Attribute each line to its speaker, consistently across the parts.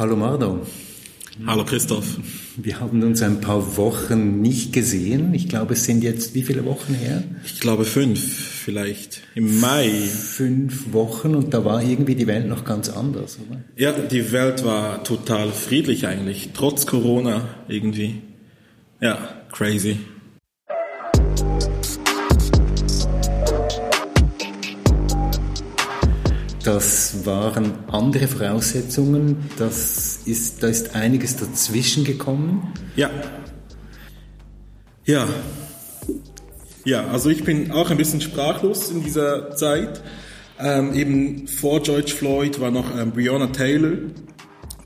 Speaker 1: Hallo Mardo.
Speaker 2: Hallo Christoph.
Speaker 1: Wir haben uns ein paar Wochen nicht gesehen. Ich glaube, es sind jetzt wie viele Wochen her?
Speaker 2: Ich glaube fünf vielleicht. Im Mai.
Speaker 1: Fünf Wochen und da war irgendwie die Welt noch ganz anders, oder?
Speaker 2: Ja, die Welt war total friedlich eigentlich, trotz Corona irgendwie. Ja, crazy.
Speaker 1: Das waren andere Voraussetzungen. Das ist, da ist einiges dazwischen gekommen.
Speaker 2: Ja. Ja. Ja, also ich bin auch ein bisschen sprachlos in dieser Zeit. Ähm, eben vor George Floyd war noch ähm, Breonna Taylor,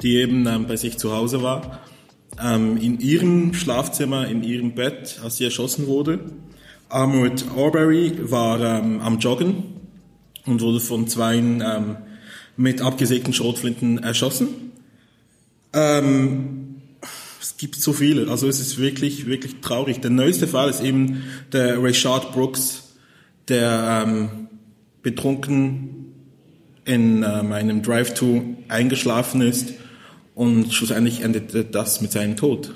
Speaker 2: die eben ähm, bei sich zu Hause war. Ähm, in ihrem Schlafzimmer, in ihrem Bett, als sie erschossen wurde. Armored Arbery war ähm, am Joggen und wurde von zwei ähm, mit abgesägten Schrotflinten erschossen. Ähm, es gibt so viele, also es ist wirklich, wirklich traurig. Der neueste Fall ist eben der Rayshard Brooks, der ähm, betrunken in ähm, einem Drive-Thru eingeschlafen ist und schlussendlich endete das mit seinem Tod.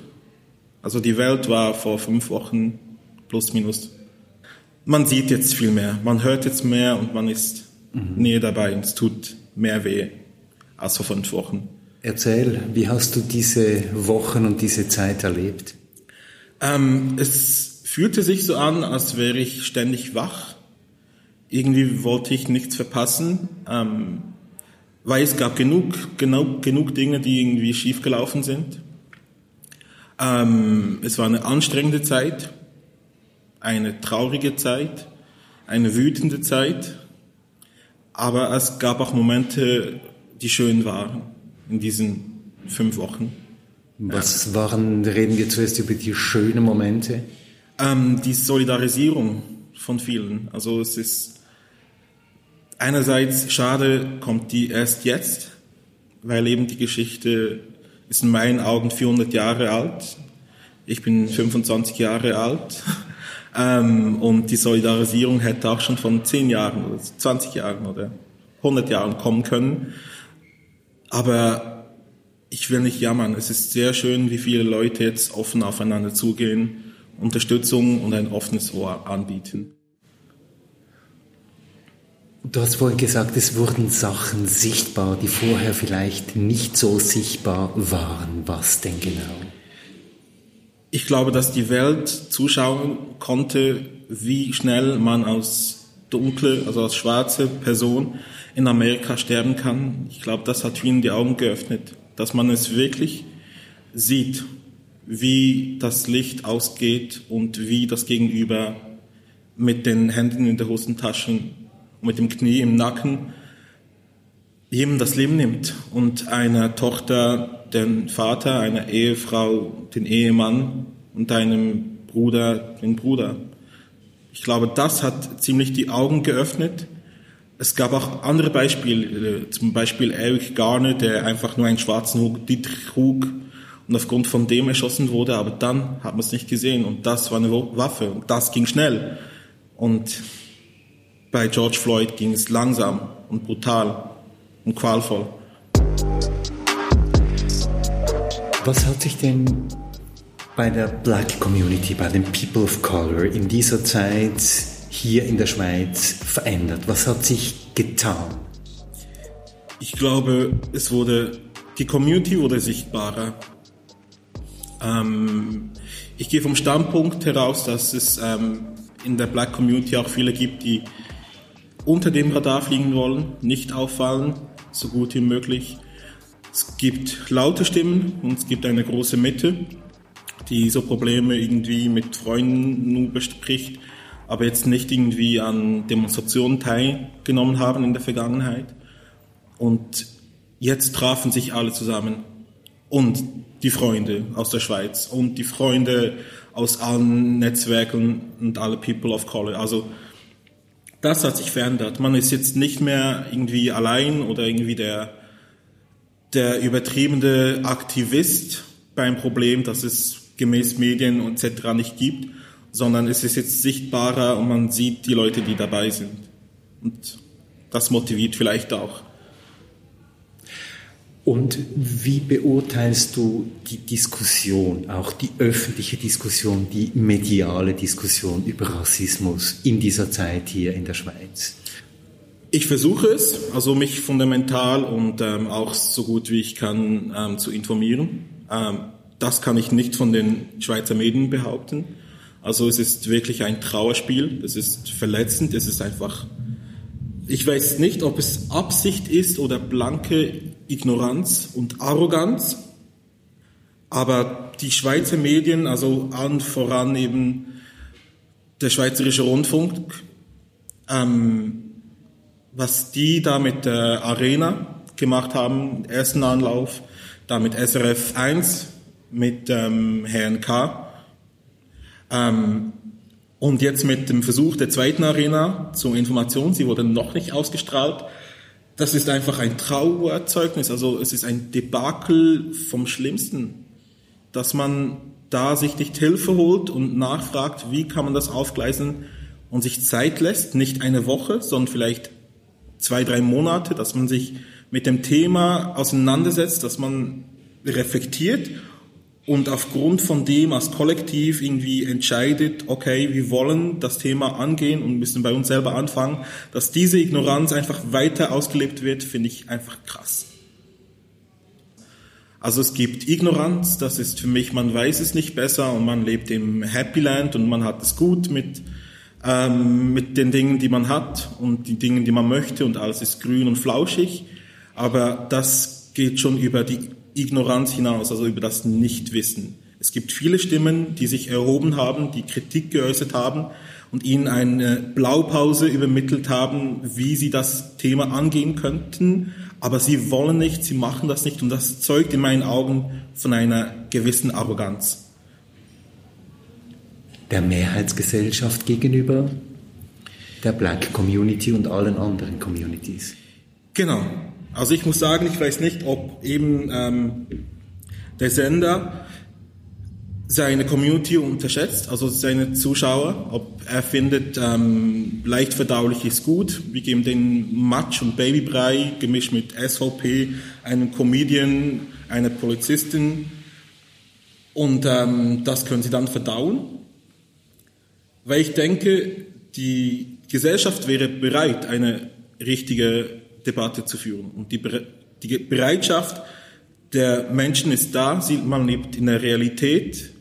Speaker 2: Also die Welt war vor fünf Wochen plus minus man sieht jetzt viel mehr, man hört jetzt mehr und man ist mhm. näher dabei und es tut mehr weh als vor fünf Wochen.
Speaker 1: Erzähl, wie hast du diese Wochen und diese Zeit erlebt?
Speaker 2: Ähm, es fühlte sich so an, als wäre ich ständig wach. Irgendwie wollte ich nichts verpassen, ähm, weil es gab genug, genug, genug Dinge, die irgendwie schiefgelaufen sind. Ähm, es war eine anstrengende Zeit eine traurige Zeit, eine wütende Zeit, aber es gab auch Momente, die schön waren in diesen fünf Wochen.
Speaker 1: Was waren, reden wir zuerst über die schönen Momente?
Speaker 2: Ähm, die Solidarisierung von vielen. Also es ist einerseits schade, kommt die erst jetzt, weil eben die Geschichte ist in meinen Augen 400 Jahre alt. Ich bin 25 Jahre alt. Ähm, und die Solidarisierung hätte auch schon von 10 Jahren oder 20 Jahren oder 100 Jahren kommen können. Aber ich will nicht jammern. Es ist sehr schön, wie viele Leute jetzt offen aufeinander zugehen, Unterstützung und ein offenes Ohr anbieten.
Speaker 1: Du hast vorhin gesagt, es wurden Sachen sichtbar, die vorher vielleicht nicht so sichtbar waren. Was denn genau?
Speaker 2: Ich glaube, dass die Welt zuschauen konnte, wie schnell man als dunkle, also als schwarze Person in Amerika sterben kann. Ich glaube, das hat vielen die Augen geöffnet, dass man es wirklich sieht, wie das Licht ausgeht und wie das Gegenüber mit den Händen in der Hosentaschen, mit dem Knie im Nacken jedem das Leben nimmt und einer Tochter den Vater, einer Ehefrau den Ehemann und einem Bruder den Bruder. Ich glaube, das hat ziemlich die Augen geöffnet. Es gab auch andere Beispiele, zum Beispiel Eric Garner, der einfach nur einen schwarzen Hoodie trug und aufgrund von dem erschossen wurde, aber dann hat man es nicht gesehen und das war eine Waffe und das ging schnell. Und bei George Floyd ging es langsam und brutal und qualvoll.
Speaker 1: Was hat sich denn bei der Black Community, bei den People of Color in dieser Zeit hier in der Schweiz verändert? Was hat sich getan?
Speaker 2: Ich glaube, es wurde, die Community wurde sichtbarer. Ähm, ich gehe vom Standpunkt heraus, dass es ähm, in der Black Community auch viele gibt, die unter dem Radar fliegen wollen, nicht auffallen, so gut wie möglich. Es gibt laute Stimmen und es gibt eine große Mitte, die so Probleme irgendwie mit Freunden nur bespricht, aber jetzt nicht irgendwie an Demonstrationen teilgenommen haben in der Vergangenheit. Und jetzt trafen sich alle zusammen und die Freunde aus der Schweiz und die Freunde aus allen Netzwerken und alle People of Color. Also das hat sich verändert. Man ist jetzt nicht mehr irgendwie allein oder irgendwie der der übertriebene Aktivist beim Problem, das es gemäß Medien etc. nicht gibt, sondern es ist jetzt sichtbarer und man sieht die Leute, die dabei sind. Und das motiviert vielleicht auch.
Speaker 1: Und wie beurteilst du die Diskussion, auch die öffentliche Diskussion, die mediale Diskussion über Rassismus in dieser Zeit hier in der Schweiz?
Speaker 2: Ich versuche es, also mich fundamental und ähm, auch so gut wie ich kann ähm, zu informieren. Ähm, das kann ich nicht von den Schweizer Medien behaupten. Also es ist wirklich ein Trauerspiel, es ist verletzend, es ist einfach, ich weiß nicht, ob es Absicht ist oder blanke Ignoranz und Arroganz, aber die Schweizer Medien, also allen voran eben der Schweizerische Rundfunk, ähm, was die da mit der Arena gemacht haben, ersten Anlauf, da mit SRF 1, mit ähm, Herrn K. Ähm, und jetzt mit dem Versuch der zweiten Arena zur Information, sie wurde noch nicht ausgestrahlt. Das ist einfach ein Trauerzeugnis, also es ist ein Debakel vom Schlimmsten, dass man da sich nicht Hilfe holt und nachfragt, wie kann man das aufgleisen und sich Zeit lässt, nicht eine Woche, sondern vielleicht zwei, drei Monate, dass man sich mit dem Thema auseinandersetzt, dass man reflektiert und aufgrund von dem als Kollektiv irgendwie entscheidet, okay, wir wollen das Thema angehen und müssen bei uns selber anfangen, dass diese Ignoranz einfach weiter ausgelebt wird, finde ich einfach krass. Also es gibt Ignoranz, das ist für mich, man weiß es nicht besser und man lebt im Happy Land und man hat es gut mit ähm, mit den Dingen, die man hat und die Dingen, die man möchte und alles ist grün und flauschig. Aber das geht schon über die Ignoranz hinaus, also über das Nichtwissen. Es gibt viele Stimmen, die sich erhoben haben, die Kritik geäußert haben und ihnen eine Blaupause übermittelt haben, wie sie das Thema angehen könnten. Aber sie wollen nicht, sie machen das nicht und das zeugt in meinen Augen von einer gewissen Arroganz
Speaker 1: der Mehrheitsgesellschaft gegenüber der Black Community und allen anderen Communities.
Speaker 2: Genau. Also ich muss sagen, ich weiß nicht, ob eben ähm, der Sender seine Community unterschätzt, also seine Zuschauer, ob er findet, ähm, leicht verdaulich ist gut. Wir geben den Matsch und Babybrei gemischt mit SVP, einem Comedian, einer Polizistin und ähm, das können sie dann verdauen weil ich denke, die Gesellschaft wäre bereit, eine richtige Debatte zu führen. Und die, die Bereitschaft der Menschen ist da, sie, man lebt in der Realität,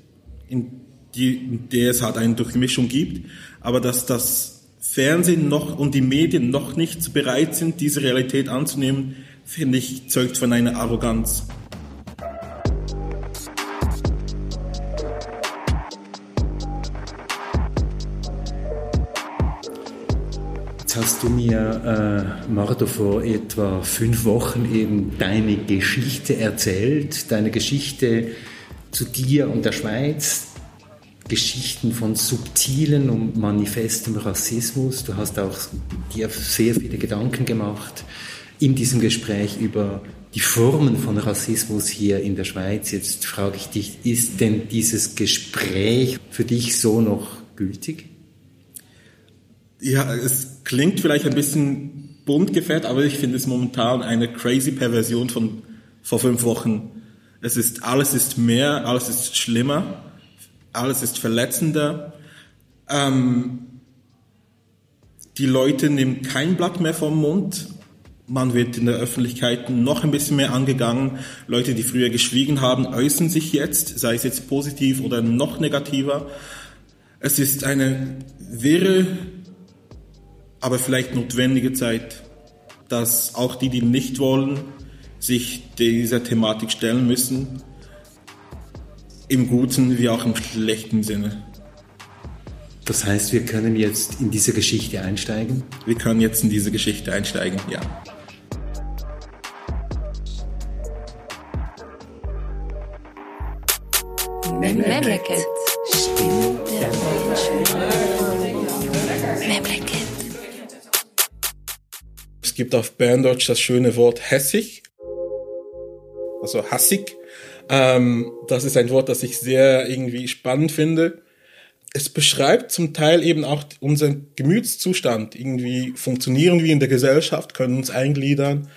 Speaker 2: in, die, in der es halt eine Durchmischung gibt, aber dass das Fernsehen noch und die Medien noch nicht bereit sind, diese Realität anzunehmen, finde ich, zeugt von einer Arroganz.
Speaker 1: Hast du mir, äh, Marto, vor etwa fünf Wochen eben deine Geschichte erzählt, deine Geschichte zu dir und der Schweiz, Geschichten von subtilen und manifestem Rassismus. Du hast auch dir sehr viele Gedanken gemacht in diesem Gespräch über die Formen von Rassismus hier in der Schweiz. Jetzt frage ich dich, ist denn dieses Gespräch für dich so noch gültig?
Speaker 2: Ja, es klingt vielleicht ein bisschen bunt gefärbt, aber ich finde es momentan eine crazy Perversion von vor fünf Wochen. Es ist, alles ist mehr, alles ist schlimmer, alles ist verletzender. Ähm, die Leute nehmen kein Blatt mehr vom Mund. Man wird in der Öffentlichkeit noch ein bisschen mehr angegangen. Leute, die früher geschwiegen haben, äußern sich jetzt, sei es jetzt positiv oder noch negativer. Es ist eine wirre aber vielleicht notwendige Zeit, dass auch die, die nicht wollen, sich dieser Thematik stellen müssen, im guten wie auch im schlechten Sinne.
Speaker 1: Das heißt, wir können jetzt in diese Geschichte einsteigen?
Speaker 2: Wir können jetzt in diese Geschichte einsteigen, ja. Memleket. Stimme gibt auf Berndeutsch das schöne Wort hässig, also hassig. Ähm, das ist ein Wort, das ich sehr irgendwie spannend finde. Es beschreibt zum Teil eben auch unseren Gemütszustand. Irgendwie funktionieren wir in der Gesellschaft, können uns eingliedern.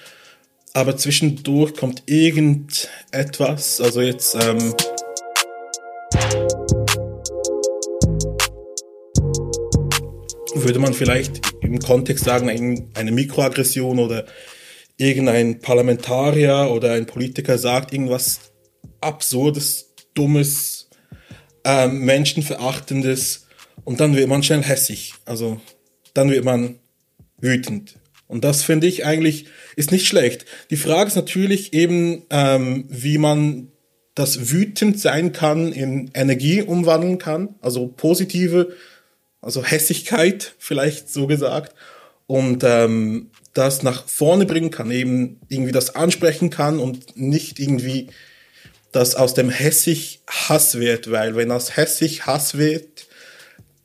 Speaker 2: aber zwischendurch kommt irgendetwas, also jetzt ähm, würde man vielleicht im Kontext sagen, eine Mikroaggression oder irgendein Parlamentarier oder ein Politiker sagt irgendwas Absurdes, Dummes, ähm, Menschenverachtendes und dann wird man schnell hässig. Also dann wird man wütend. Und das finde ich eigentlich ist nicht schlecht. Die Frage ist natürlich eben, ähm, wie man das wütend sein kann in Energie umwandeln kann, also positive, also Hässigkeit vielleicht so gesagt, und ähm, das nach vorne bringen kann, eben irgendwie das ansprechen kann und nicht irgendwie das aus dem hässig Hass wird, weil wenn aus hässig Hass wird,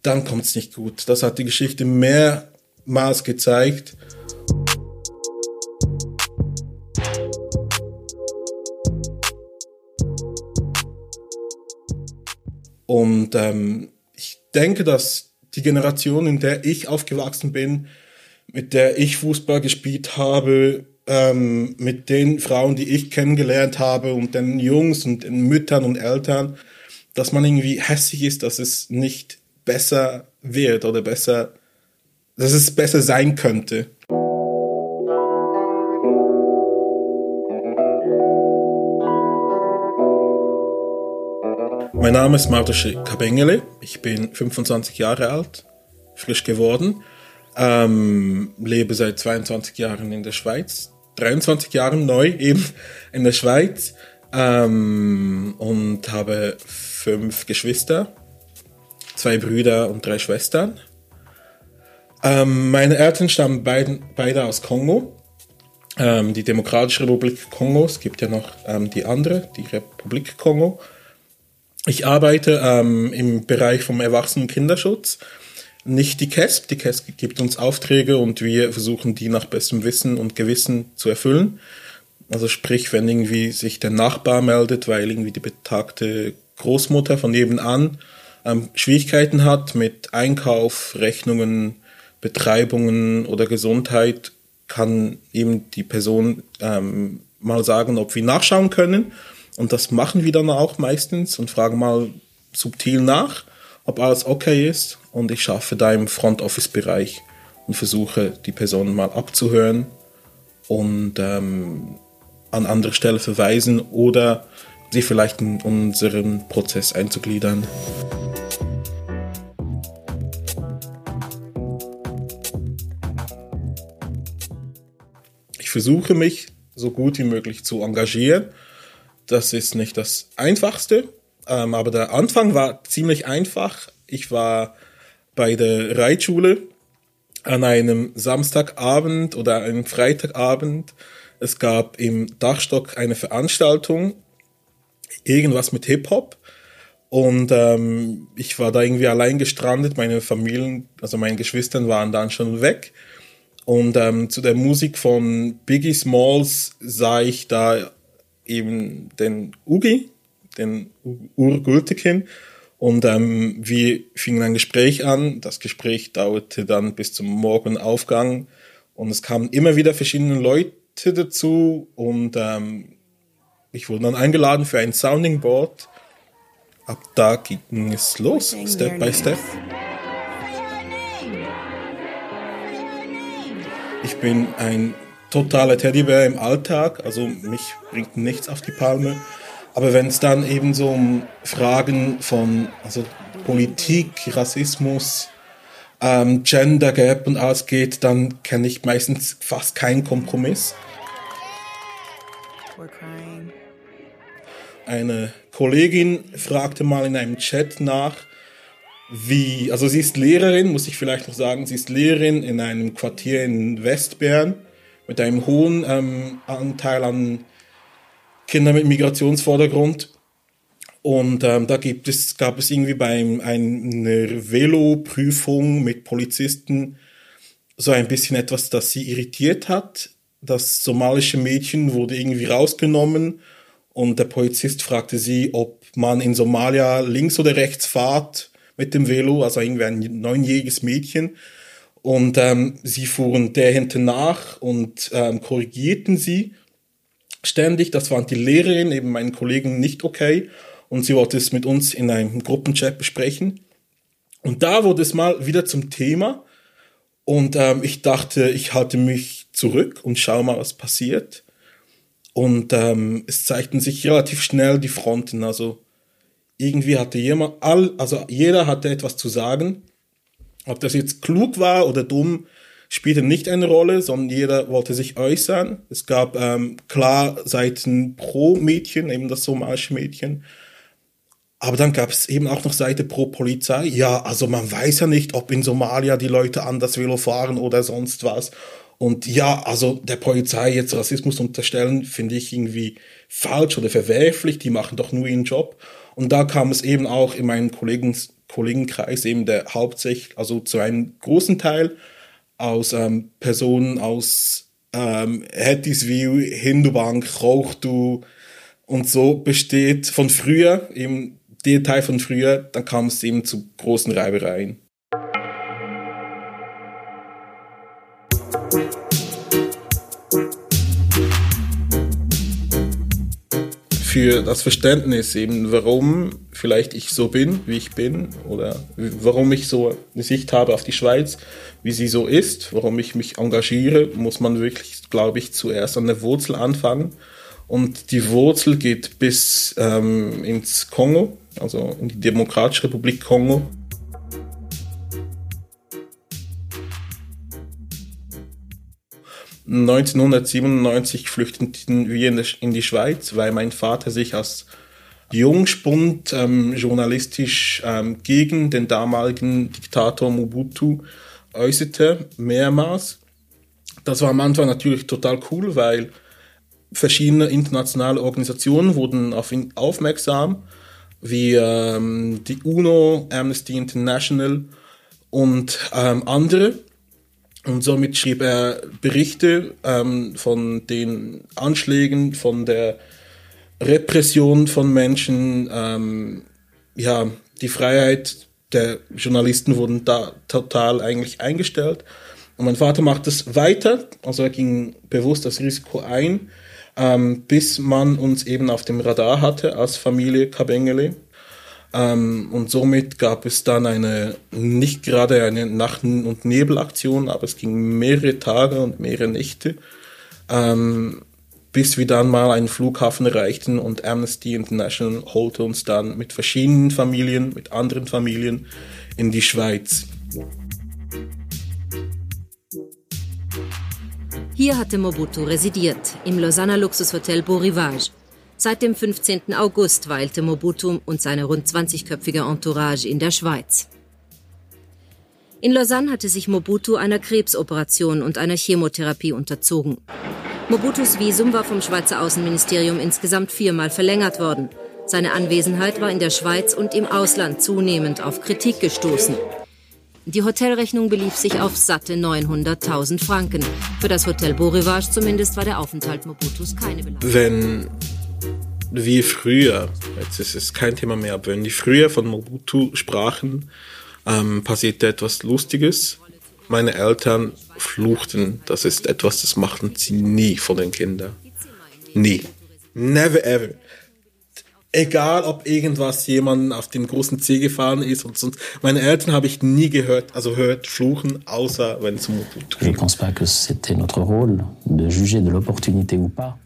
Speaker 2: dann kommt es nicht gut. Das hat die Geschichte mehrmals gezeigt. Und ähm, ich denke, dass die Generation, in der ich aufgewachsen bin, mit der ich Fußball gespielt habe, ähm, mit den Frauen, die ich kennengelernt habe und den Jungs und den Müttern und Eltern, dass man irgendwie hässlich ist, dass es nicht besser wird oder besser, dass es besser sein könnte. Mein Name ist Martusche Kabengele. Ich bin 25 Jahre alt, frisch geworden, ähm, lebe seit 22 Jahren in der Schweiz, 23 Jahren neu eben in der Schweiz ähm, und habe fünf Geschwister, zwei Brüder und drei Schwestern. Ähm, meine Eltern stammen beiden, beide aus Kongo, ähm, die Demokratische Republik Kongo. Es gibt ja noch ähm, die andere, die Republik Kongo. Ich arbeite ähm, im Bereich vom Erwachsenen Kinderschutz, nicht die KESP. Die KESP gibt uns Aufträge und wir versuchen die nach bestem Wissen und Gewissen zu erfüllen. Also sprich, wenn irgendwie sich der Nachbar meldet, weil irgendwie die betagte Großmutter von nebenan ähm, Schwierigkeiten hat mit Einkauf, Rechnungen, Betreibungen oder Gesundheit, kann eben die Person ähm, mal sagen, ob wir nachschauen können und das machen wir dann auch meistens und fragen mal subtil nach, ob alles okay ist. Und ich schaffe da im Front Office Bereich und versuche die Person mal abzuhören und ähm, an andere Stelle verweisen oder sie vielleicht in unseren Prozess einzugliedern. Ich versuche mich so gut wie möglich zu engagieren das ist nicht das Einfachste, ähm, aber der Anfang war ziemlich einfach. Ich war bei der Reitschule an einem Samstagabend oder einem Freitagabend. Es gab im Dachstock eine Veranstaltung, irgendwas mit Hip-Hop. Und ähm, ich war da irgendwie allein gestrandet. Meine Familien, also meine Geschwister waren dann schon weg. Und ähm, zu der Musik von Biggie Smalls sah ich da eben den Ugi, den Urgültigen. Und ähm, wir fingen ein Gespräch an. Das Gespräch dauerte dann bis zum Morgenaufgang. Und es kamen immer wieder verschiedene Leute dazu. Und ähm, ich wurde dann eingeladen für ein Sounding Board. Ab da ging es los, Step by Step. Ich bin ein totaler Teddybär im Alltag, also mich bringt nichts auf die Palme. Aber wenn es dann eben so um Fragen von also Politik, Rassismus, ähm, Gender Gap und alles geht, dann kenne ich meistens fast keinen Kompromiss. Eine Kollegin fragte mal in einem Chat nach, wie, also sie ist Lehrerin, muss ich vielleicht noch sagen, sie ist Lehrerin in einem Quartier in Westbern mit einem hohen ähm, Anteil an Kindern mit Migrationsvordergrund. Und ähm, da gibt es, gab es irgendwie bei einer Velo-Prüfung mit Polizisten so ein bisschen etwas, das sie irritiert hat. Das somalische Mädchen wurde irgendwie rausgenommen und der Polizist fragte sie, ob man in Somalia links oder rechts fahrt mit dem Velo, also irgendwie ein neunjähriges Mädchen. Und ähm, sie fuhren der hinten nach und ähm, korrigierten sie. ständig. Das fand die Lehrerin, eben meinen Kollegen, nicht okay. Und sie wollte es mit uns in einem Gruppenchat besprechen. Und da wurde es mal wieder zum Thema. Und ähm, ich dachte, ich halte mich zurück und schaue mal, was passiert. Und ähm, es zeigten sich relativ schnell die Fronten. Also irgendwie hatte jemand, all, also jeder hatte etwas zu sagen. Ob das jetzt klug war oder dumm, spielte nicht eine Rolle, sondern jeder wollte sich äußern. Es gab ähm, klar Seiten pro Mädchen, eben das somalische Mädchen. Aber dann gab es eben auch noch Seite pro Polizei. Ja, also man weiß ja nicht, ob in Somalia die Leute anders Velo fahren oder sonst was. Und ja, also der Polizei jetzt Rassismus unterstellen, finde ich irgendwie falsch oder verwerflich. Die machen doch nur ihren Job. Und da kam es eben auch in meinem Kollegen, Kollegenkreis eben der hauptsächlich, also zu einem großen Teil aus ähm, Personen aus ähm, Hattiesville, Hindubank, Rauchtu und so besteht von früher, eben der Teil von früher, dann kam es eben zu großen Reibereien. Für das Verständnis eben, warum vielleicht ich so bin, wie ich bin, oder warum ich so eine Sicht habe auf die Schweiz, wie sie so ist, warum ich mich engagiere, muss man wirklich, glaube ich, zuerst an der Wurzel anfangen. Und die Wurzel geht bis ähm, ins Kongo, also in die Demokratische Republik Kongo. 1997 flüchteten wir in die Schweiz, weil mein Vater sich als Jungspund ähm, journalistisch ähm, gegen den damaligen Diktator Mobutu äußerte, mehrmals. Das war am Anfang natürlich total cool, weil verschiedene internationale Organisationen wurden auf ihn aufmerksam, wie ähm, die UNO, Amnesty International und ähm, andere. Und somit schrieb er Berichte ähm, von den Anschlägen, von der Repression von Menschen, ähm, ja, die Freiheit der Journalisten wurden da total eigentlich eingestellt. Und mein Vater macht es weiter, also er ging bewusst das Risiko ein, ähm, bis man uns eben auf dem Radar hatte als Familie Kabengele. Ähm, und somit gab es dann eine, nicht gerade eine Nacht- und Nebelaktion, aber es ging mehrere Tage und mehrere Nächte, ähm, bis wir dann mal einen Flughafen erreichten und Amnesty International holte uns dann mit verschiedenen Familien, mit anderen Familien in die Schweiz.
Speaker 3: Hier hatte Mobutu residiert, im Lausanne Luxushotel Beau Rivage. Seit dem 15. August weilte Mobutu und seine rund 20-köpfige Entourage in der Schweiz. In Lausanne hatte sich Mobutu einer Krebsoperation und einer Chemotherapie unterzogen. Mobutus Visum war vom Schweizer Außenministerium insgesamt viermal verlängert worden. Seine Anwesenheit war in der Schweiz und im Ausland zunehmend auf Kritik gestoßen. Die Hotelrechnung belief sich auf satte 900.000 Franken. Für das Hotel Beau Rivage zumindest war der Aufenthalt Mobutus keine
Speaker 2: Belastung. Wenn wie früher, jetzt ist es kein Thema mehr, aber wenn die früher von Mobutu sprachen, ähm, passierte etwas Lustiges. Meine Eltern fluchten, das ist etwas, das machten sie nie von den Kindern. Nie. Never ever. Egal, ob irgendwas jemand auf dem großen C gefahren ist und sonst. Meine Eltern habe ich nie gehört, also hört fluchen, außer wenn es Mobutu
Speaker 4: geht. Je pense pas que c'était notre rôle de juger de l'opportunité ou pas.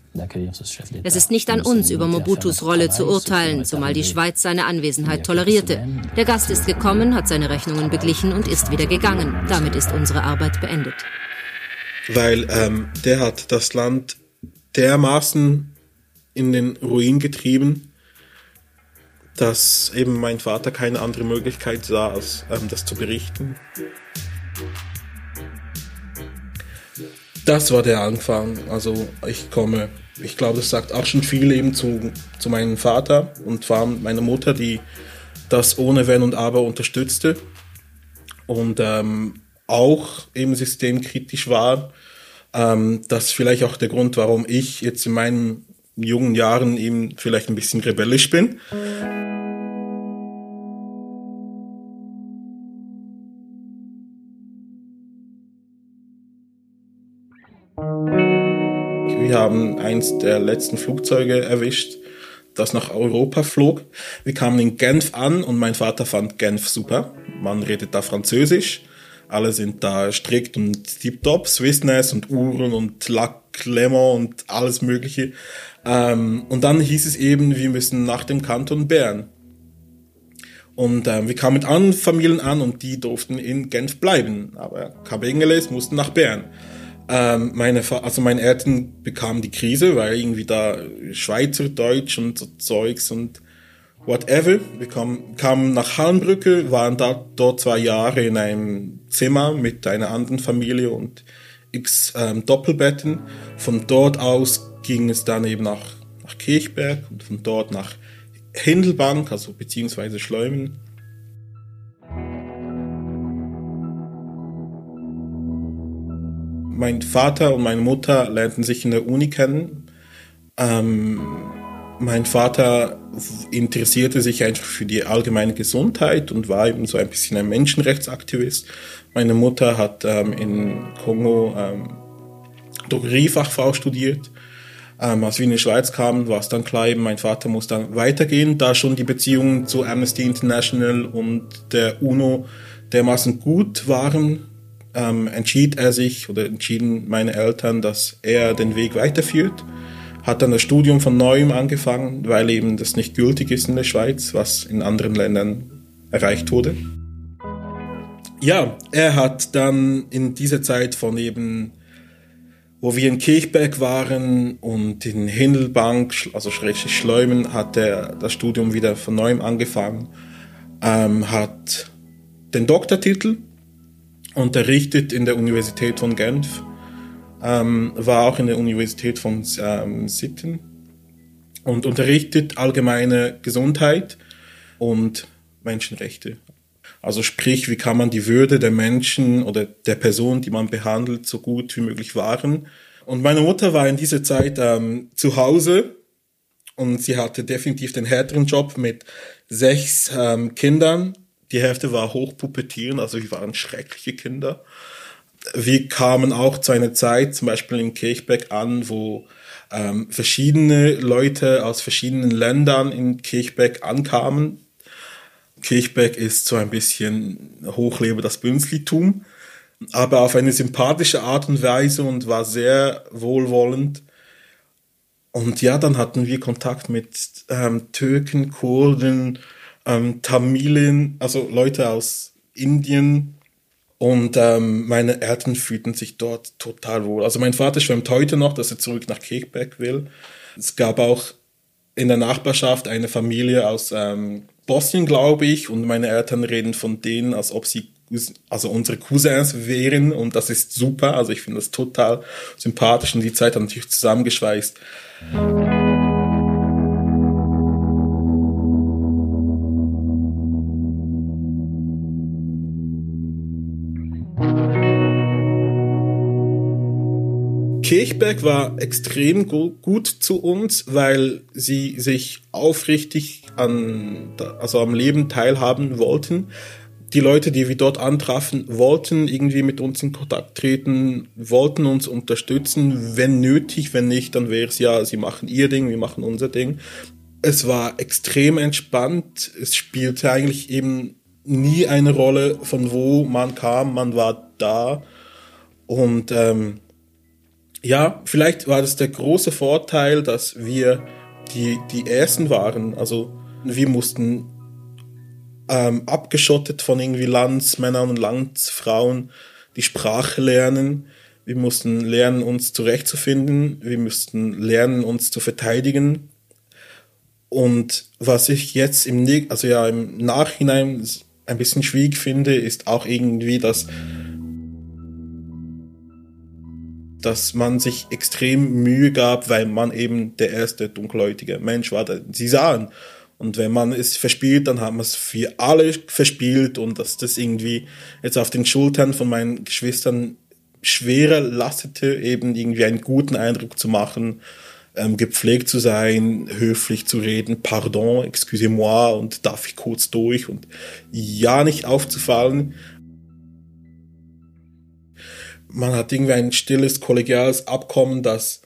Speaker 3: Es ist nicht an uns, über Mobutus Rolle zu urteilen, zumal die Schweiz seine Anwesenheit tolerierte. Der Gast ist gekommen, hat seine Rechnungen beglichen und ist wieder gegangen. Damit ist unsere Arbeit beendet.
Speaker 2: Weil ähm, der hat das Land dermaßen in den Ruin getrieben, dass eben mein Vater keine andere Möglichkeit sah, als ähm, das zu berichten. Das war der Anfang. Also ich komme ich glaube, das sagt auch schon viel eben zu, zu meinem Vater und vor allem meiner Mutter, die das ohne Wenn und Aber unterstützte und ähm, auch eben systemkritisch war. Ähm, das ist vielleicht auch der Grund, warum ich jetzt in meinen jungen Jahren eben vielleicht ein bisschen rebellisch bin. Wir haben eins der letzten Flugzeuge erwischt, das nach Europa flog. Wir kamen in Genf an und mein Vater fand Genf super. Man redet da Französisch. Alle sind da strikt und tiptop, Swissness und Uhren und Lack, Lemon und alles Mögliche. Ähm, und dann hieß es eben, wir müssen nach dem Kanton Bern. Und ähm, wir kamen mit anderen Familien an und die durften in Genf bleiben. Aber Kabengeles mussten nach Bern. Ähm, meine, also meine Eltern bekamen die Krise, weil irgendwie da Schweizerdeutsch und so Zeugs und whatever. Wir kamen, kamen nach Hallenbrücke, waren da, dort zwei Jahre in einem Zimmer mit einer anderen Familie und x ähm, Doppelbetten. Von dort aus ging es dann eben nach, nach Kirchberg und von dort nach Hindelbank, also beziehungsweise Schleumen. Mein Vater und meine Mutter lernten sich in der Uni kennen. Ähm, mein Vater interessierte sich einfach für die allgemeine Gesundheit und war eben so ein bisschen ein Menschenrechtsaktivist. Meine Mutter hat ähm, in Kongo ähm, Drogeriefachfrau studiert ähm, als wir in die Schweiz kamen, war es dann klar, mein Vater muss dann weitergehen, da schon die Beziehungen zu Amnesty International und der UNO dermaßen gut waren, ähm, entschied er sich oder entschieden meine Eltern, dass er den Weg weiterführt. Hat dann das Studium von neuem angefangen, weil eben das nicht gültig ist in der Schweiz, was in anderen Ländern erreicht wurde. Ja, er hat dann in dieser Zeit von eben wo wir in Kirchberg waren und in Hindelbank, also schrägstrich Schleumen, hat er das Studium wieder von neuem angefangen, ähm, hat den Doktortitel, unterrichtet in der Universität von Genf, ähm, war auch in der Universität von ähm, Sitten und unterrichtet allgemeine Gesundheit und Menschenrechte. Also sprich, wie kann man die Würde der Menschen oder der Person, die man behandelt, so gut wie möglich wahren. Und meine Mutter war in dieser Zeit ähm, zu Hause und sie hatte definitiv den härteren Job mit sechs ähm, Kindern. Die Hälfte war hochpuppetieren, also wir waren schreckliche Kinder. Wir kamen auch zu einer Zeit, zum Beispiel in Kirchberg an, wo ähm, verschiedene Leute aus verschiedenen Ländern in Kirchberg ankamen, Kirchberg ist so ein bisschen Hochlebe das Bünzlitum, aber auf eine sympathische Art und Weise und war sehr wohlwollend. Und ja, dann hatten wir Kontakt mit ähm, Türken, Kurden, ähm, Tamilen, also Leute aus Indien. Und ähm, meine Eltern fühlten sich dort total wohl. Also mein Vater schwärmt heute noch, dass er zurück nach Kirchberg will. Es gab auch in der Nachbarschaft eine Familie aus ähm, Bosnien, glaube ich, und meine Eltern reden von denen, als ob sie also unsere Cousins wären und das ist super. Also ich finde das total sympathisch und die Zeit hat natürlich zusammengeschweißt. Kirchberg war extrem gut zu uns, weil sie sich aufrichtig an, also am Leben teilhaben wollten. Die Leute, die wir dort antrafen, wollten irgendwie mit uns in Kontakt treten, wollten uns unterstützen, wenn nötig, wenn nicht, dann wäre es ja, sie machen ihr Ding, wir machen unser Ding. Es war extrem entspannt. Es spielte eigentlich eben nie eine Rolle, von wo man kam. Man war da. Und ähm, ja, vielleicht war das der große Vorteil, dass wir die, die Ersten waren. Also wir mussten ähm, abgeschottet von irgendwie Landsmännern und Landsfrauen die Sprache lernen. Wir mussten lernen, uns zurechtzufinden. Wir mussten lernen, uns zu verteidigen. Und was ich jetzt im, also ja, im Nachhinein ein bisschen schwierig finde, ist auch irgendwie, dass dass man sich extrem Mühe gab, weil man eben der erste dunkelhäutige Mensch war. Sie sahen. Und wenn man es verspielt, dann hat man es für alle verspielt und dass das irgendwie jetzt auf den Schultern von meinen Geschwistern schwerer lastete, eben irgendwie einen guten Eindruck zu machen, ähm, gepflegt zu sein, höflich zu reden, pardon, excusez-moi und darf ich kurz durch und ja nicht aufzufallen man hat irgendwie ein stilles kollegiales Abkommen, dass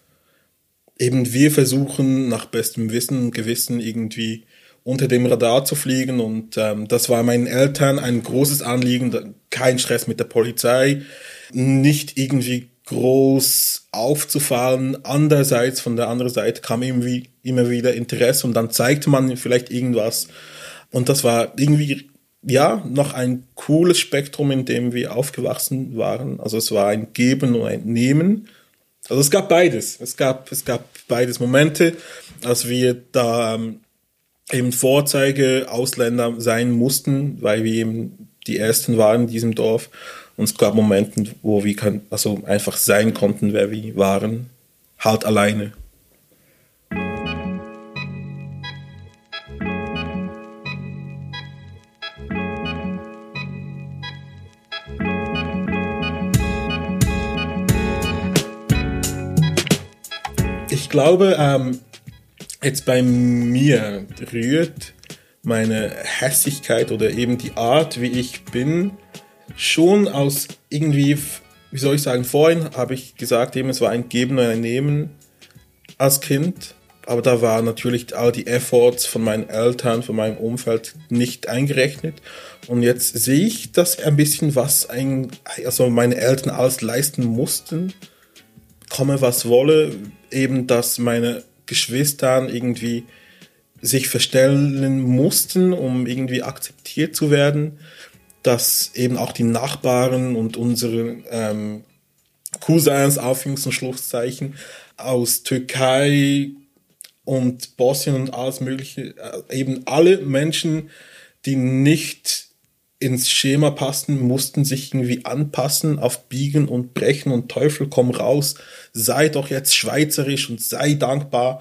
Speaker 2: eben wir versuchen nach bestem Wissen und Gewissen irgendwie unter dem Radar zu fliegen und ähm, das war meinen Eltern ein großes Anliegen, kein Stress mit der Polizei, nicht irgendwie groß aufzufallen. Andererseits, von der anderen Seite kam irgendwie immer wieder Interesse und dann zeigte man vielleicht irgendwas. Und das war irgendwie, ja, noch ein cooles Spektrum, in dem wir aufgewachsen waren. Also es war ein Geben und ein Nehmen. Also es gab beides. Es gab, es gab beides Momente, als wir da ähm, eben Vorzeige Ausländer sein mussten, weil wir eben die Ersten waren in diesem Dorf. Und es gab Momente, wo wir kann, also einfach sein konnten, wer wir waren, halt alleine. Glaube, ähm, jetzt bei mir rührt meine Hässigkeit oder eben die Art, wie ich bin, schon aus irgendwie, wie soll ich sagen, vorhin habe ich gesagt, eben es war ein Geben und ein Nehmen als Kind, aber da war natürlich all die Efforts von meinen Eltern, von meinem Umfeld nicht eingerechnet. Und jetzt sehe ich, dass ein bisschen was ein, also meine Eltern alles leisten mussten, komme was wolle, eben, dass meine Geschwistern irgendwie sich verstellen mussten, um irgendwie akzeptiert zu werden, dass eben auch die Nachbarn und unsere ähm, Cousins, Aufhängungs- und Schlusszeichen, aus Türkei und Bosnien und alles Mögliche, äh, eben alle Menschen, die nicht ins Schema passen, mussten sich irgendwie anpassen auf Biegen und Brechen und Teufel komm raus, sei doch jetzt schweizerisch und sei dankbar.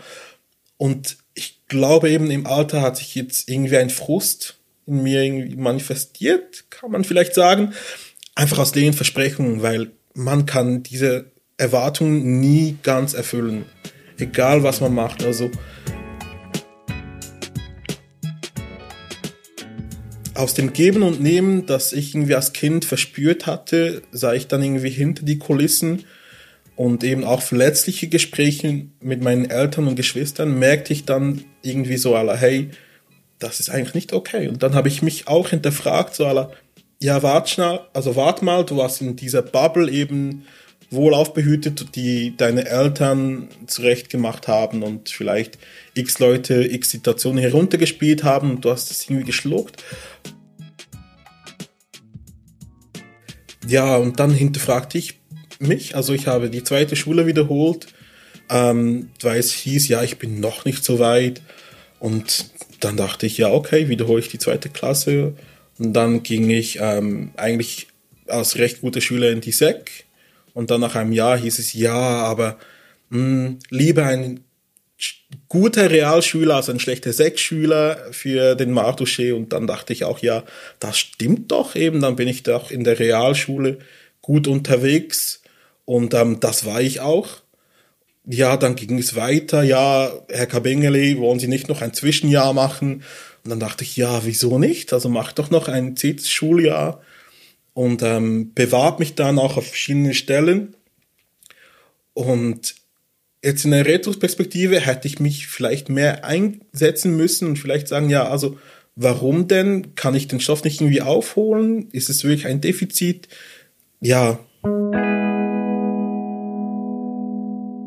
Speaker 2: Und ich glaube eben im Alter hat sich jetzt irgendwie ein Frust in mir irgendwie manifestiert, kann man vielleicht sagen. Einfach aus den Versprechungen, weil man kann diese Erwartungen nie ganz erfüllen. Egal was man macht. Also aus dem Geben und Nehmen, das ich irgendwie als Kind verspürt hatte, sah ich dann irgendwie hinter die Kulissen und eben auch verletzliche Gespräche mit meinen Eltern und Geschwistern, merkte ich dann irgendwie so aller, hey, das ist eigentlich nicht okay. Und dann habe ich mich auch hinterfragt, so aller, ja, wart schnell, also wart mal, du warst in dieser Bubble eben wohl aufbehütet, die deine Eltern zurecht gemacht haben und vielleicht x Leute x Situationen heruntergespielt haben und du hast es irgendwie geschluckt. Ja, und dann hinterfragte ich mich, also ich habe die zweite Schule wiederholt, ähm, weil es hieß, ja, ich bin noch nicht so weit. Und dann dachte ich, ja, okay, wiederhole ich die zweite Klasse. Und dann ging ich ähm, eigentlich als recht guter Schüler in die SEC und dann nach einem Jahr hieß es, ja, aber mh, hm, lieber ein guter Realschüler als ein schlechter Sechsschüler für den Martuschee. Und dann dachte ich auch, ja, das stimmt doch eben. Dann bin ich doch in der Realschule gut unterwegs. Und ähm, das war ich auch. Ja, dann ging es weiter. Ja, Herr Kabengeli, wollen Sie nicht noch ein Zwischenjahr machen? Und dann dachte ich, ja, wieso nicht? Also mach doch noch ein zehntes Schuljahr und ähm, bewarb mich dann auch auf verschiedene Stellen. Und jetzt in der Retrospektive hätte ich mich vielleicht mehr einsetzen müssen und vielleicht sagen, ja, also warum denn? Kann ich den Stoff nicht irgendwie aufholen? Ist es wirklich ein Defizit? Ja.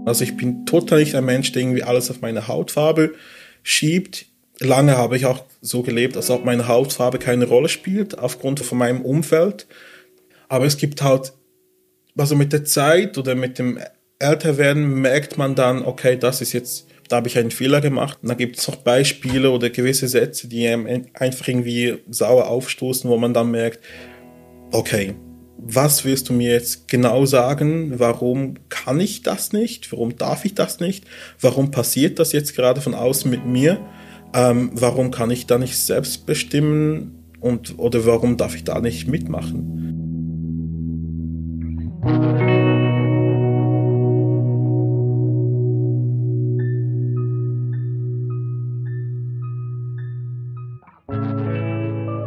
Speaker 2: Also ich bin total nicht ein Mensch, der irgendwie alles auf meine Hautfarbe schiebt lange habe ich auch so gelebt, als ob meine Hautfarbe keine Rolle spielt, aufgrund von meinem Umfeld. Aber es gibt halt, also mit der Zeit oder mit dem Älterwerden merkt man dann, okay, das ist jetzt, da habe ich einen Fehler gemacht. Und dann gibt es noch Beispiele oder gewisse Sätze, die einfach irgendwie sauer aufstoßen, wo man dann merkt, okay, was willst du mir jetzt genau sagen? Warum kann ich das nicht? Warum darf ich das nicht? Warum passiert das jetzt gerade von außen mit mir? Ähm, warum kann ich da nicht selbst bestimmen und oder warum darf ich da nicht mitmachen?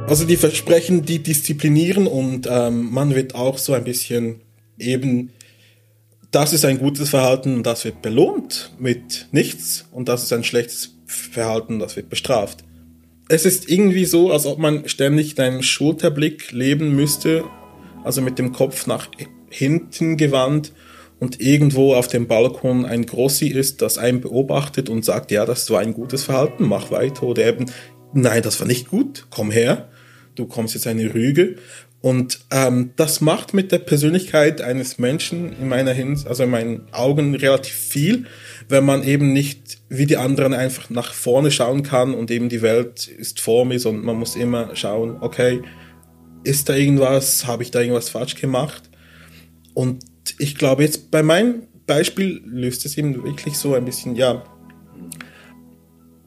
Speaker 2: Also die Versprechen, die disziplinieren und ähm, man wird auch so ein bisschen eben das ist ein gutes Verhalten und das wird belohnt mit nichts und das ist ein schlechtes Verhalten, das wird bestraft. Es ist irgendwie so, als ob man ständig in einem Schulterblick leben müsste, also mit dem Kopf nach hinten gewandt und irgendwo auf dem Balkon ein Grossi ist, das einen beobachtet und sagt, ja, das war ein gutes Verhalten, mach weiter. Oder eben, nein, das war nicht gut, komm her, du kommst jetzt eine Rüge. Und ähm, das macht mit der Persönlichkeit eines Menschen in meiner Hinsicht, also in meinen Augen relativ viel, wenn man eben nicht wie die anderen einfach nach vorne schauen kann und eben die Welt ist vor mir, sondern man muss immer schauen, okay, ist da irgendwas, habe ich da irgendwas falsch gemacht? Und ich glaube jetzt bei meinem Beispiel löst es eben wirklich so ein bisschen, ja,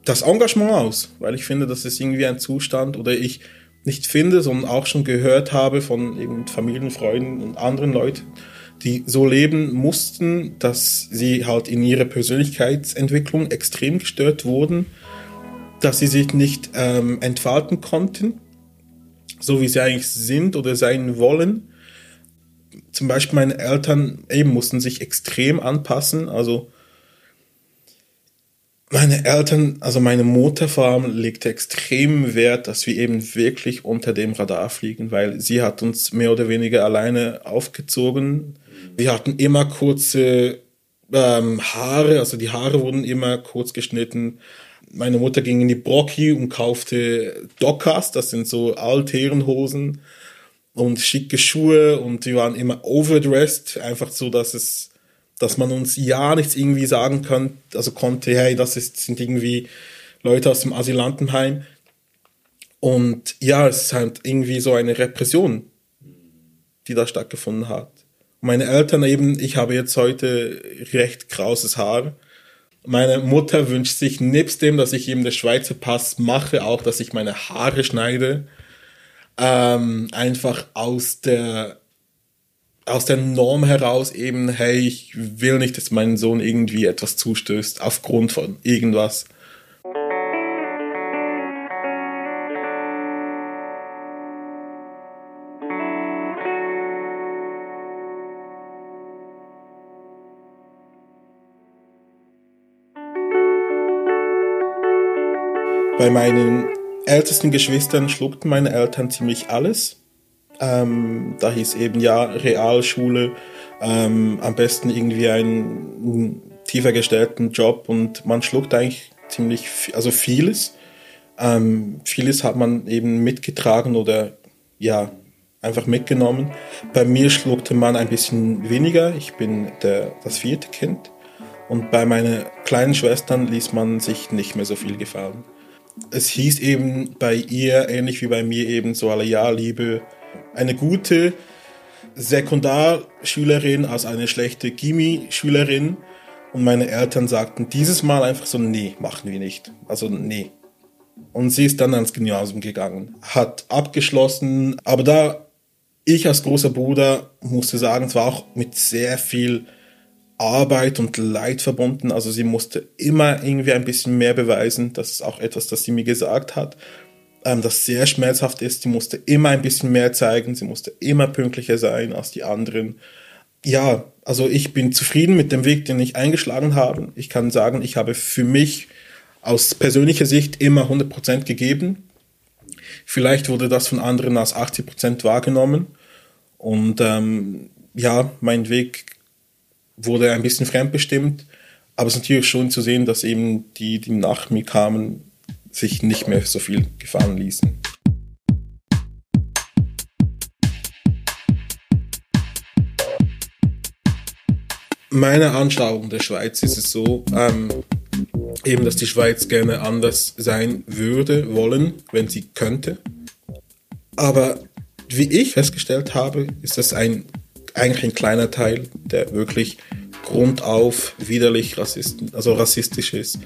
Speaker 2: das Engagement aus, weil ich finde, das ist irgendwie ein Zustand oder ich nicht finde, sondern auch schon gehört habe von eben Familien, Freunden und anderen Leuten, die so leben mussten, dass sie halt in ihrer Persönlichkeitsentwicklung extrem gestört wurden, dass sie sich nicht ähm, entfalten konnten, so wie sie eigentlich sind oder sein wollen zum Beispiel meine Eltern eben mussten sich extrem anpassen. Also meine Eltern, also meine Mutter vor allem legte extrem Wert, dass wir eben wirklich unter dem Radar fliegen, weil sie hat uns mehr oder weniger alleine aufgezogen. Wir hatten immer kurze ähm, Haare, also die Haare wurden immer kurz geschnitten. Meine Mutter ging in die Brocki und kaufte Dockers, das sind so Altherrenhosen und schicke Schuhe und wir waren immer overdressed, einfach so, dass es, dass man uns ja nichts irgendwie sagen kann, also konnte, hey, das ist, sind irgendwie Leute aus dem Asylantenheim. Und ja, es ist halt irgendwie so eine Repression, die da stattgefunden hat. Meine Eltern eben, ich habe jetzt heute recht krauses Haar. Meine Mutter wünscht sich nebst dem, dass ich eben den Schweizer Pass mache, auch, dass ich meine Haare schneide ähm, einfach aus der aus der Norm heraus eben, hey, ich will nicht, dass mein Sohn irgendwie etwas zustößt aufgrund von irgendwas. Bei meinen ältesten Geschwistern schluckten meine Eltern ziemlich alles. Ähm, da hieß eben ja Realschule, ähm, am besten irgendwie einen tiefer gestellten Job und man schluckt eigentlich ziemlich, also vieles. Ähm, vieles hat man eben mitgetragen oder ja, einfach mitgenommen. Bei mir schluckte man ein bisschen weniger. Ich bin der, das vierte Kind. Und bei meinen kleinen Schwestern ließ man sich nicht mehr so viel gefallen es hieß eben bei ihr, ähnlich wie bei mir eben so alle ja, Liebe, eine gute Sekundarschülerin als eine schlechte Gimmi-Schülerin. Und meine Eltern sagten dieses Mal einfach so, nee, machen wir nicht. Also nee. Und sie ist dann ans Gymnasium gegangen, hat abgeschlossen, aber da ich als großer Bruder musste sagen, es war auch mit sehr viel Arbeit und Leid verbunden. Also sie musste immer irgendwie ein bisschen mehr beweisen. Das ist auch etwas, das sie mir gesagt hat, ähm, das sehr schmerzhaft ist. Sie musste immer ein bisschen mehr zeigen. Sie musste immer pünktlicher sein als die anderen. Ja, also ich bin zufrieden mit dem Weg, den ich eingeschlagen habe. Ich kann sagen, ich habe für mich aus persönlicher Sicht immer 100% gegeben. Vielleicht wurde das von anderen als 80% wahrgenommen. Und ähm, ja, mein Weg wurde ein bisschen fremdbestimmt, aber es ist natürlich schon zu sehen, dass eben die, die nach mir kamen, sich nicht mehr so viel gefallen ließen. Meine Anschauung der Schweiz ist es so, ähm, eben, dass die Schweiz gerne anders sein würde, wollen, wenn sie könnte. Aber wie ich festgestellt habe, ist das ein eigentlich ein kleiner Teil, der wirklich grundauf widerlich rassisten, also rassistisch ist.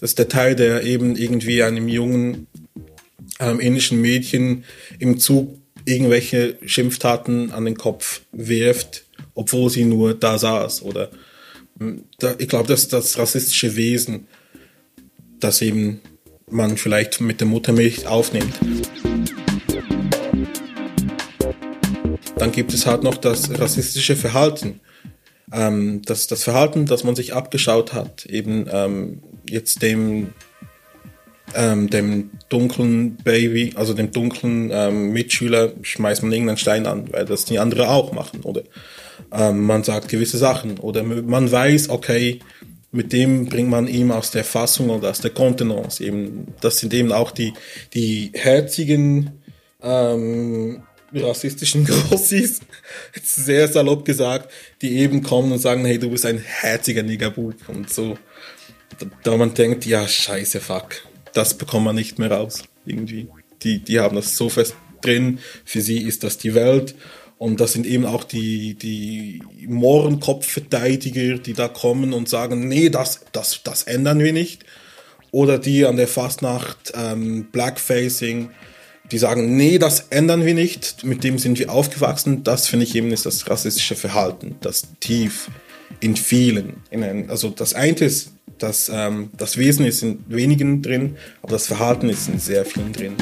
Speaker 2: Das ist der Teil, der eben irgendwie einem jungen ähm, indischen Mädchen im Zug irgendwelche Schimpftaten an den Kopf wirft, obwohl sie nur da saß. Oder hm, da, ich glaube, das ist das rassistische Wesen, das eben man vielleicht mit der Muttermilch aufnimmt. Dann gibt es halt noch das rassistische Verhalten. ähm, das, das Verhalten, das man sich abgeschaut hat, eben ähm, jetzt dem, ähm, dem dunklen Baby, also dem dunklen ähm, Mitschüler, schmeißt man irgendeinen Stein an, weil das die anderen auch machen, oder ähm, man sagt gewisse Sachen, oder man weiß, okay, mit dem bringt man ihm aus der Fassung oder aus der Kontenance eben, das sind eben auch die, die herzigen, ähm, rassistischen Grossis, sehr salopp gesagt, die eben kommen und sagen, hey, du bist ein herziger Niggerbub und so. Da man denkt, ja, scheiße, fuck, das bekommt man nicht mehr raus, irgendwie. Die, die haben das so fest drin, für sie ist das die Welt und das sind eben auch die, die Mohrenkopfverteidiger, die da kommen und sagen, nee, das, das, das ändern wir nicht. Oder die an der Fastnacht ähm, Blackfacing, die sagen, nee, das ändern wir nicht, mit dem sind wir aufgewachsen. Das finde ich eben ist das rassistische Verhalten, das tief in vielen, in ein, also das eine ist, das, ähm, das Wesen ist in wenigen drin, aber das Verhalten ist in sehr vielen drin.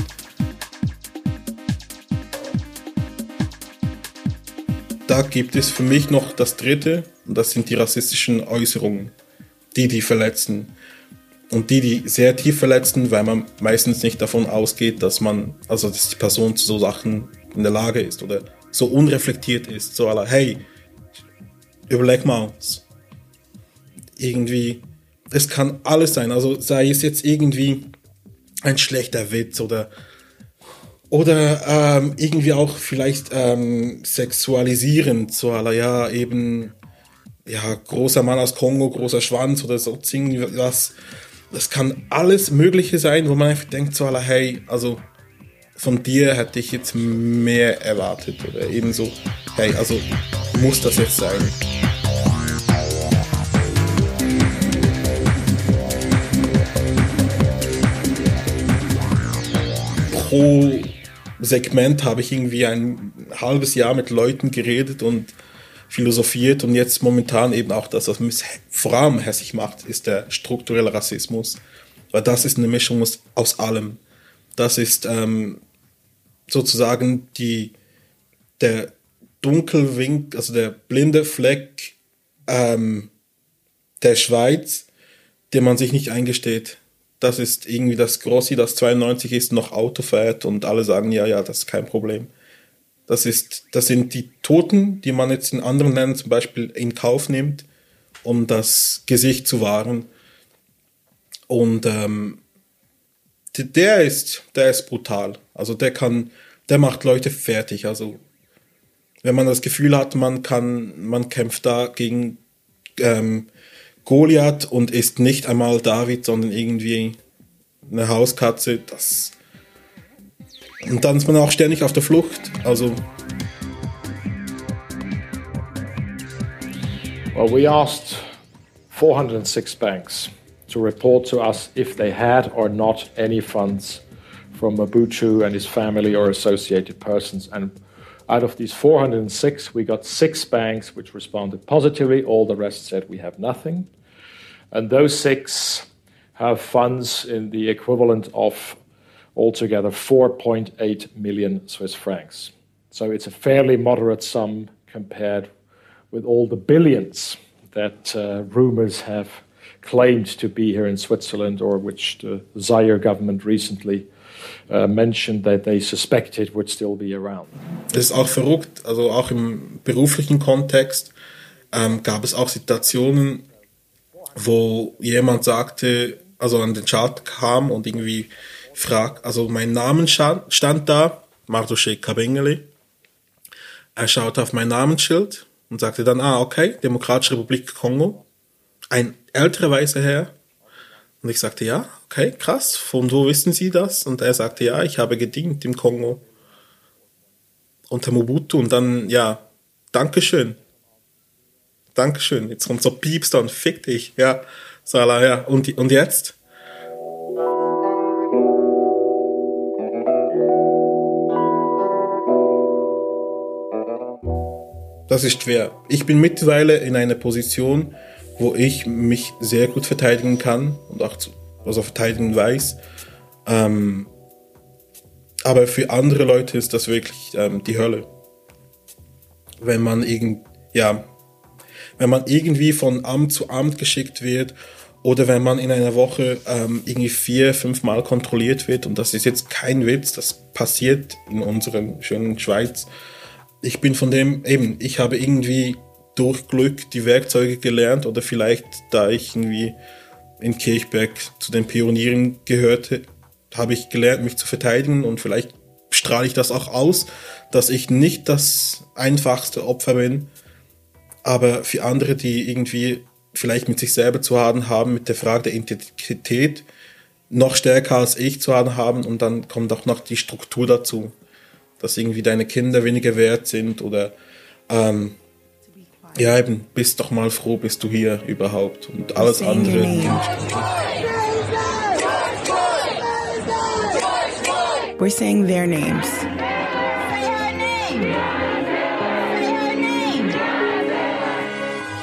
Speaker 2: Da gibt es für mich noch das dritte, und das sind die rassistischen Äußerungen, die die verletzen und die, die sehr tief verletzen, weil man meistens nicht davon ausgeht, dass man, also dass die Person zu so Sachen in der Lage ist oder so unreflektiert ist, so aller, hey, überleg mal, irgendwie, es kann alles sein, also sei es jetzt irgendwie ein schlechter Witz oder oder ähm, irgendwie auch vielleicht ähm, sexualisierend, so aller, ja, eben, ja, großer Mann aus Kongo, großer Schwanz oder so, irgendwie was das kann alles Mögliche sein, wo man einfach denkt, so, hey, also von dir hätte ich jetzt mehr erwartet oder ebenso, hey, also muss das jetzt sein. Pro Segment habe ich irgendwie ein halbes Jahr mit Leuten geredet und philosophiert und jetzt momentan eben auch das, was vor allem hässlich macht, ist der strukturelle Rassismus. Weil das ist eine Mischung aus allem. Das ist ähm, sozusagen die, der Dunkelwink, also der blinde Fleck ähm, der Schweiz, den man sich nicht eingesteht. Das ist irgendwie das Grossi, das 92 ist, noch Auto fährt und alle sagen, ja, ja, das ist kein Problem. Das, ist, das sind die Toten, die man jetzt in anderen Ländern zum Beispiel in Kauf nimmt, um das Gesicht zu wahren. Und ähm, der ist, der ist brutal. Also der kann, der macht Leute fertig. Also wenn man das Gefühl hat, man kann, man kämpft da gegen ähm, Goliath und ist nicht einmal David, sondern irgendwie eine Hauskatze, das Und dann ist man auch ständig auf der Flucht. Also
Speaker 5: Well, we asked 406 banks to report to us if they had or not any funds from Mabuchu and his family or associated persons. And out of these 406, we got six banks which responded positively. All the rest said we have nothing. And those six have funds in the equivalent of altogether 4.8 million Swiss francs. So it's a fairly moderate sum compared with all the billions that uh, rumors have claimed to be here in Switzerland or which the Zaire government recently uh, mentioned that they suspected would still be around.
Speaker 2: Das ist auch verrückt, also auch im beruflichen Kontext ähm, gab es auch Situationen, wo jemand sagte, also an den Chart kam und irgendwie fragt, also mein Name stand, da, Mardoche Kabengeli. Er schaut auf mein Namensschild und sagte dann, ah, okay, Demokratische Republik Kongo. Ein älterer weißer Herr. Und ich sagte, ja, okay, krass, von wo wissen Sie das? Und er sagte, ja, ich habe gedient im Kongo. Unter Mobutu. Und dann, ja, Dankeschön. Dankeschön. Jetzt kommt so Piepster und fick dich. Ja, Salah, ja. Und, und jetzt? Das ist schwer. Ich bin mittlerweile in einer Position, wo ich mich sehr gut verteidigen kann und auch zu, also verteidigen weiß. Ähm, aber für andere Leute ist das wirklich ähm, die Hölle. Wenn man irgend, ja, wenn man irgendwie von Amt zu Amt geschickt wird oder wenn man in einer Woche ähm, irgendwie vier, fünf Mal kontrolliert wird. Und das ist jetzt kein Witz, das passiert in unserer schönen Schweiz. Ich bin von dem eben, ich habe irgendwie durch Glück die Werkzeuge gelernt oder vielleicht da ich irgendwie in Kirchberg zu den Pionieren gehörte, habe ich gelernt, mich zu verteidigen und vielleicht strahle ich das auch aus, dass ich nicht das einfachste Opfer bin, aber für andere, die irgendwie vielleicht mit sich selber zu haben haben, mit der Frage der Identität, noch stärker als ich zu haben haben und dann kommt auch noch die Struktur dazu, dass irgendwie deine Kinder weniger wert sind oder ähm, ja eben, bist doch mal froh, bist du hier überhaupt und alles andere.
Speaker 6: We're saying their names.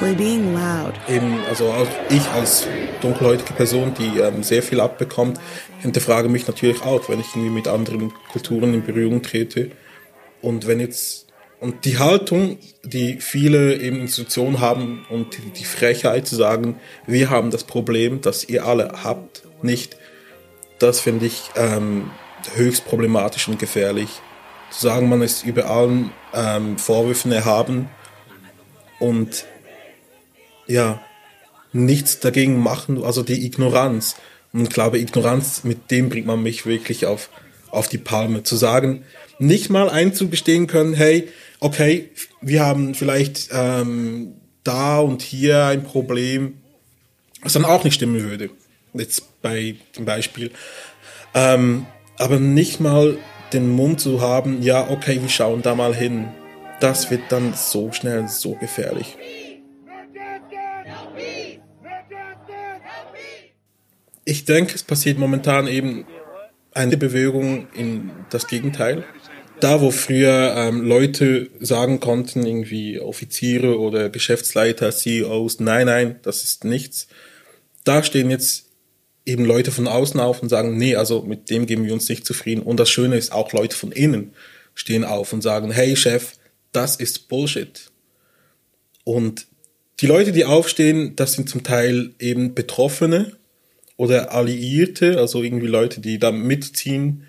Speaker 6: We're being loud.
Speaker 2: Eben, also auch ich als dunkelhäutige Person, die ähm, sehr viel abbekommt, hinterfrage mich natürlich auch, wenn ich irgendwie mit anderen Kulturen in Berührung trete. Und wenn jetzt und die Haltung, die viele eben Institutionen haben und die Frechheit zu sagen, wir haben das Problem, das ihr alle habt, nicht, das finde ich ähm, höchst problematisch und gefährlich. Zu sagen, man ist über allen ähm, Vorwürfen erhaben und ja, nichts dagegen machen, also die Ignoranz. Und ich glaube, Ignoranz, mit dem bringt man mich wirklich auf, auf die Palme. Zu sagen, nicht mal einzugestehen können, hey, okay, wir haben vielleicht ähm, da und hier ein Problem, was dann auch nicht stimmen würde. Jetzt bei dem Beispiel. Ähm, aber nicht mal den Mund zu haben, ja, okay, wir schauen da mal hin. Das wird dann so schnell so gefährlich. Ich denke, es passiert momentan eben eine Bewegung in das Gegenteil. Da, wo früher ähm, Leute sagen konnten, irgendwie Offiziere oder Geschäftsleiter, CEOs, nein, nein, das ist nichts. Da stehen jetzt eben Leute von außen auf und sagen, nee, also mit dem geben wir uns nicht zufrieden. Und das Schöne ist, auch Leute von innen stehen auf und sagen, hey Chef, das ist Bullshit. Und die Leute, die aufstehen, das sind zum Teil eben Betroffene oder Alliierte, also irgendwie Leute, die da mitziehen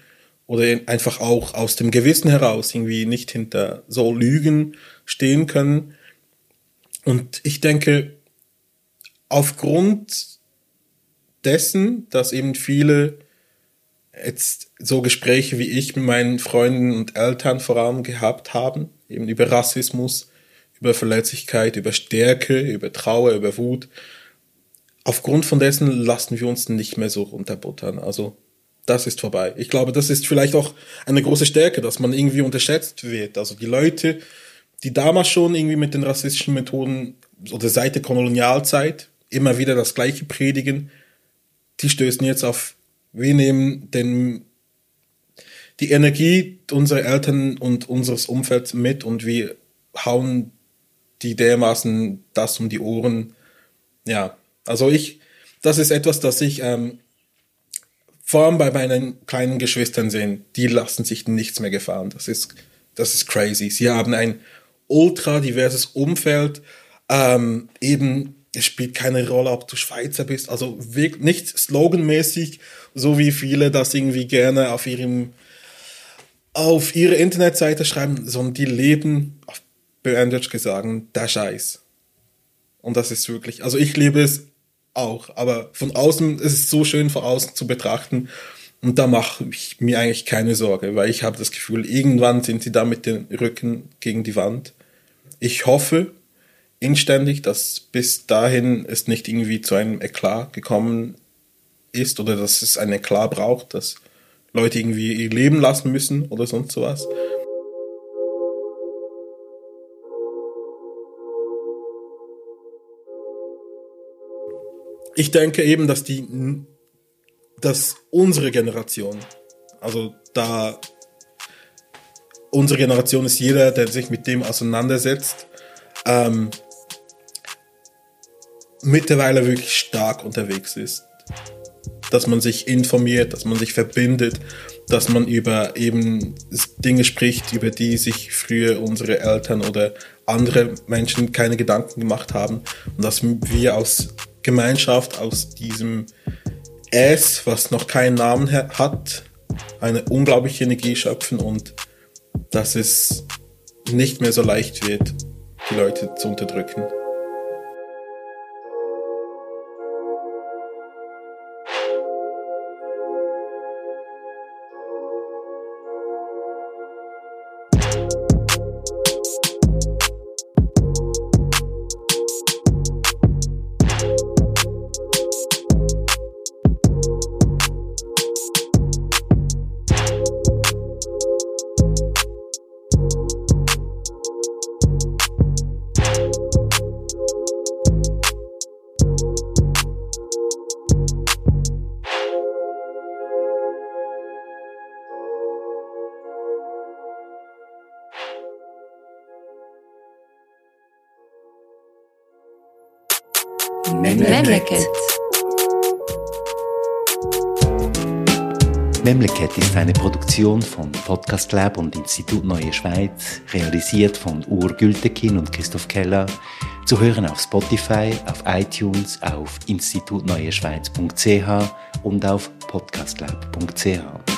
Speaker 2: oder einfach auch aus dem Gewissen heraus irgendwie nicht hinter so Lügen stehen können. Und ich denke, aufgrund dessen, dass eben viele jetzt so Gespräche wie ich mit meinen Freunden und Eltern vor allem gehabt haben, eben über Rassismus, über Verletzlichkeit, über Stärke, über Trauer, über Wut. Aufgrund von dessen lassen wir uns nicht mehr so runterbuttern. Also das ist vorbei. Ich glaube, das ist vielleicht auch eine große Stärke, dass man irgendwie unterschätzt wird. Also die Leute, die damals schon irgendwie mit den rassistischen Methoden oder seit der Kolonialzeit immer wieder das Gleiche predigen, die stößen jetzt auf, wir nehmen den, die Energie unserer Eltern und unseres Umfelds mit und wir hauen die dermaßen das um die Ohren. Ja, also ich, das ist etwas, das ich ähm, vor allem bei meinen kleinen Geschwistern sehe. Die lassen sich nichts mehr gefallen. Das ist, das ist crazy. Sie haben ein ultra diverses Umfeld, ähm, eben es spielt keine Rolle, ob du Schweizer bist. Also wirklich nicht sloganmäßig, so wie viele das irgendwie gerne auf ihrem auf ihre Internetseite schreiben, sondern die leben, auf Deutsch gesagt, der Scheiß. Und das ist wirklich, also ich liebe es auch, aber von außen ist es so schön von außen zu betrachten und da mache ich mir eigentlich keine Sorge, weil ich habe das Gefühl, irgendwann sind sie da mit dem Rücken gegen die Wand. Ich hoffe, inständig, dass bis dahin es nicht irgendwie zu einem Eklat gekommen ist oder dass es ein Eklat braucht, dass Leute irgendwie ihr Leben lassen müssen oder sonst sowas. Ich denke eben, dass die, dass unsere Generation, also da unsere Generation ist jeder, der sich mit dem auseinandersetzt, ähm, mittlerweile wirklich stark unterwegs ist. Dass man sich informiert, dass man sich verbindet, dass man über eben Dinge spricht, über die sich früher unsere Eltern oder andere Menschen keine Gedanken gemacht haben und dass wir aus Gemeinschaft, aus diesem Es, was noch keinen Namen hat, eine unglaubliche Energie schöpfen und dass es nicht mehr so leicht wird, die Leute zu unterdrücken.
Speaker 1: Eine Produktion von Podcast Lab und Institut Neue Schweiz, realisiert von Ur Gültekin und Christoph Keller, zu hören auf Spotify, auf iTunes, auf institutneueschweiz.ch und auf podcastlab.ch.